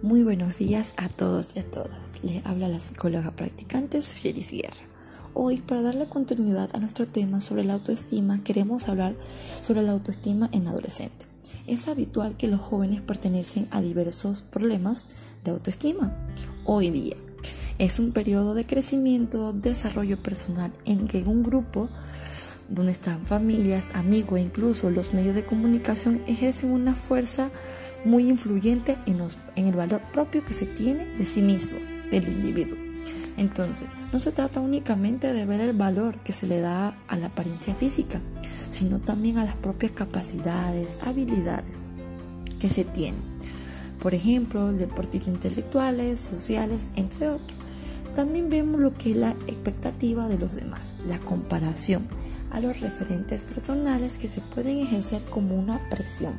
Muy buenos días a todos y a todas. Le habla la psicóloga practicante Fielis Guerra. Hoy, para darle continuidad a nuestro tema sobre la autoestima, queremos hablar sobre la autoestima en adolescente. Es habitual que los jóvenes pertenecen a diversos problemas de autoestima hoy día. Es un periodo de crecimiento, desarrollo personal en que un grupo donde están familias, amigos e incluso los medios de comunicación ejercen una fuerza muy influyente en, el valor propio que se tiene de sí mismo, del individuo. Entonces, no se trata únicamente de ver el valor que se le da a la apariencia física, sino también a las propias capacidades, habilidades que se tienen. Por ejemplo, deportistas intelectuales, sociales, entre otros. También vemos lo que es la expectativa de los demás, la comparación a los referentes personales que se pueden ejercer como una presión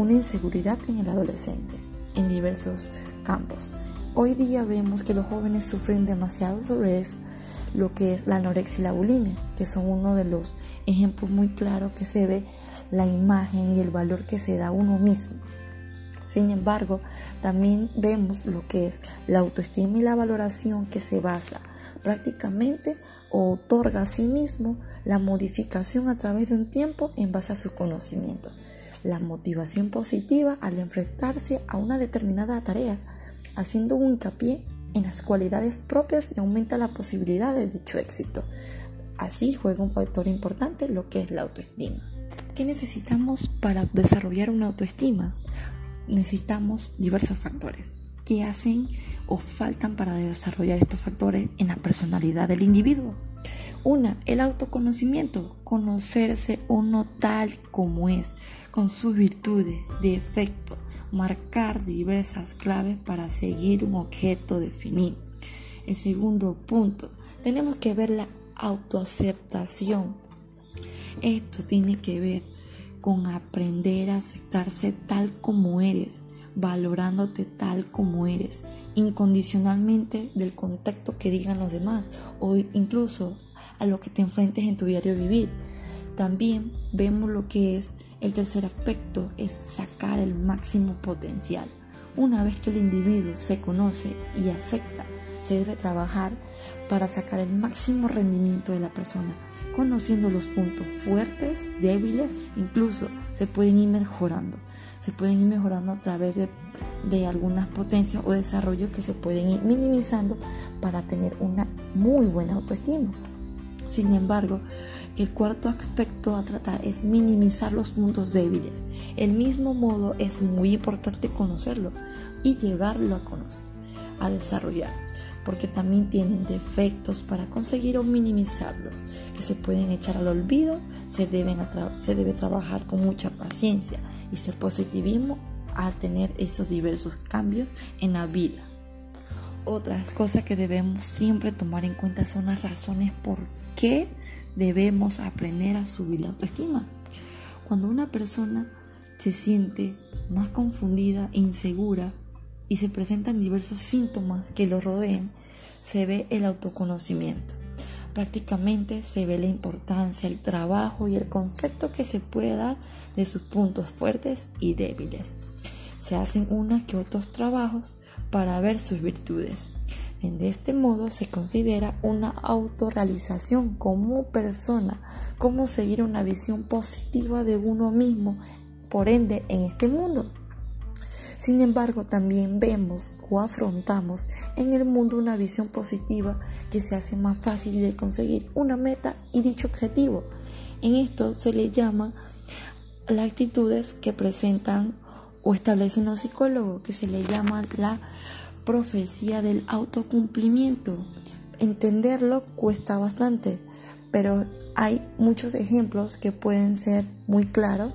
una inseguridad en el adolescente en diversos campos. Hoy día vemos que los jóvenes sufren demasiado sobre lo que es la anorexia y la bulimia, que son uno de los ejemplos muy claros que se ve la imagen y el valor que se da a uno mismo. Sin embargo, también vemos lo que es la autoestima y la valoración que se basa prácticamente o otorga a sí mismo la modificación a través de un tiempo en base a su conocimiento la motivación positiva al enfrentarse a una determinada tarea, haciendo un hincapié en las cualidades propias y aumenta la posibilidad de dicho éxito. Así juega un factor importante lo que es la autoestima. ¿Qué necesitamos para desarrollar una autoestima? Necesitamos diversos factores que hacen o faltan para desarrollar estos factores en la personalidad del individuo. Una, el autoconocimiento, conocerse uno tal como es, con sus virtudes, defectos, marcar diversas claves para seguir un objeto definido. El segundo punto, tenemos que ver la autoaceptación. Esto tiene que ver con aprender a aceptarse tal como eres, valorándote tal como eres, incondicionalmente del contexto que digan los demás o incluso a lo que te enfrentes en tu diario vivir. También vemos lo que es el tercer aspecto, es sacar el máximo potencial. Una vez que el individuo se conoce y acepta, se debe trabajar para sacar el máximo rendimiento de la persona, conociendo los puntos fuertes, débiles, incluso se pueden ir mejorando. Se pueden ir mejorando a través de, de algunas potencias o desarrollos que se pueden ir minimizando para tener una muy buena autoestima. Sin embargo, el cuarto aspecto a tratar es minimizar los puntos débiles. El mismo modo es muy importante conocerlo y llevarlo a conocer, a desarrollar, porque también tienen defectos para conseguir o minimizarlos, que se pueden echar al olvido, se, deben se debe trabajar con mucha paciencia y ser positivismo al tener esos diversos cambios en la vida. Otras cosas que debemos siempre tomar en cuenta son las razones por qué debemos aprender a subir la autoestima. Cuando una persona se siente más confundida, insegura y se presentan diversos síntomas que lo rodeen, se ve el autoconocimiento. Prácticamente se ve la importancia, el trabajo y el concepto que se puede dar de sus puntos fuertes y débiles. Se hacen unas que otros trabajos para ver sus virtudes. De este modo se considera una autorrealización como persona, como seguir una visión positiva de uno mismo, por ende, en este mundo. Sin embargo, también vemos o afrontamos en el mundo una visión positiva que se hace más fácil de conseguir una meta y dicho objetivo. En esto se le llama las actitudes que presentan o establecen los psicólogos, que se le llama la profecía del autocumplimiento. Entenderlo cuesta bastante, pero hay muchos ejemplos que pueden ser muy claros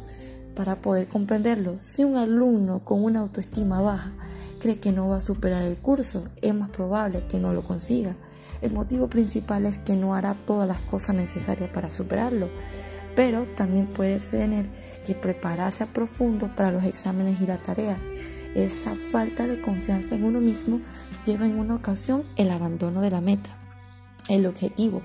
para poder comprenderlo. Si un alumno con una autoestima baja cree que no va a superar el curso, es más probable que no lo consiga. El motivo principal es que no hará todas las cosas necesarias para superarlo, pero también puede tener que prepararse a profundo para los exámenes y la tarea esa falta de confianza en uno mismo lleva en una ocasión el abandono de la meta, el objetivo,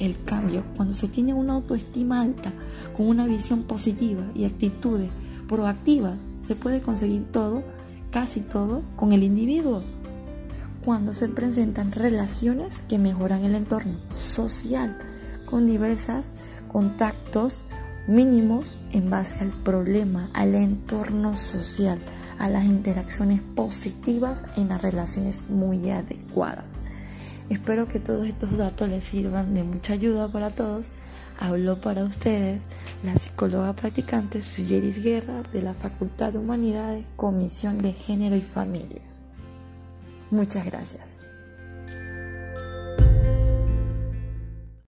el cambio. Cuando se tiene una autoestima alta, con una visión positiva y actitudes proactivas, se puede conseguir todo casi todo con el individuo. Cuando se presentan relaciones que mejoran el entorno social con diversos contactos mínimos en base al problema, al entorno social, a las interacciones positivas en las relaciones muy adecuadas. Espero que todos estos datos les sirvan de mucha ayuda para todos. Habló para ustedes la psicóloga practicante Suyeris Guerra de la Facultad de Humanidades, Comisión de Género y Familia. Muchas gracias.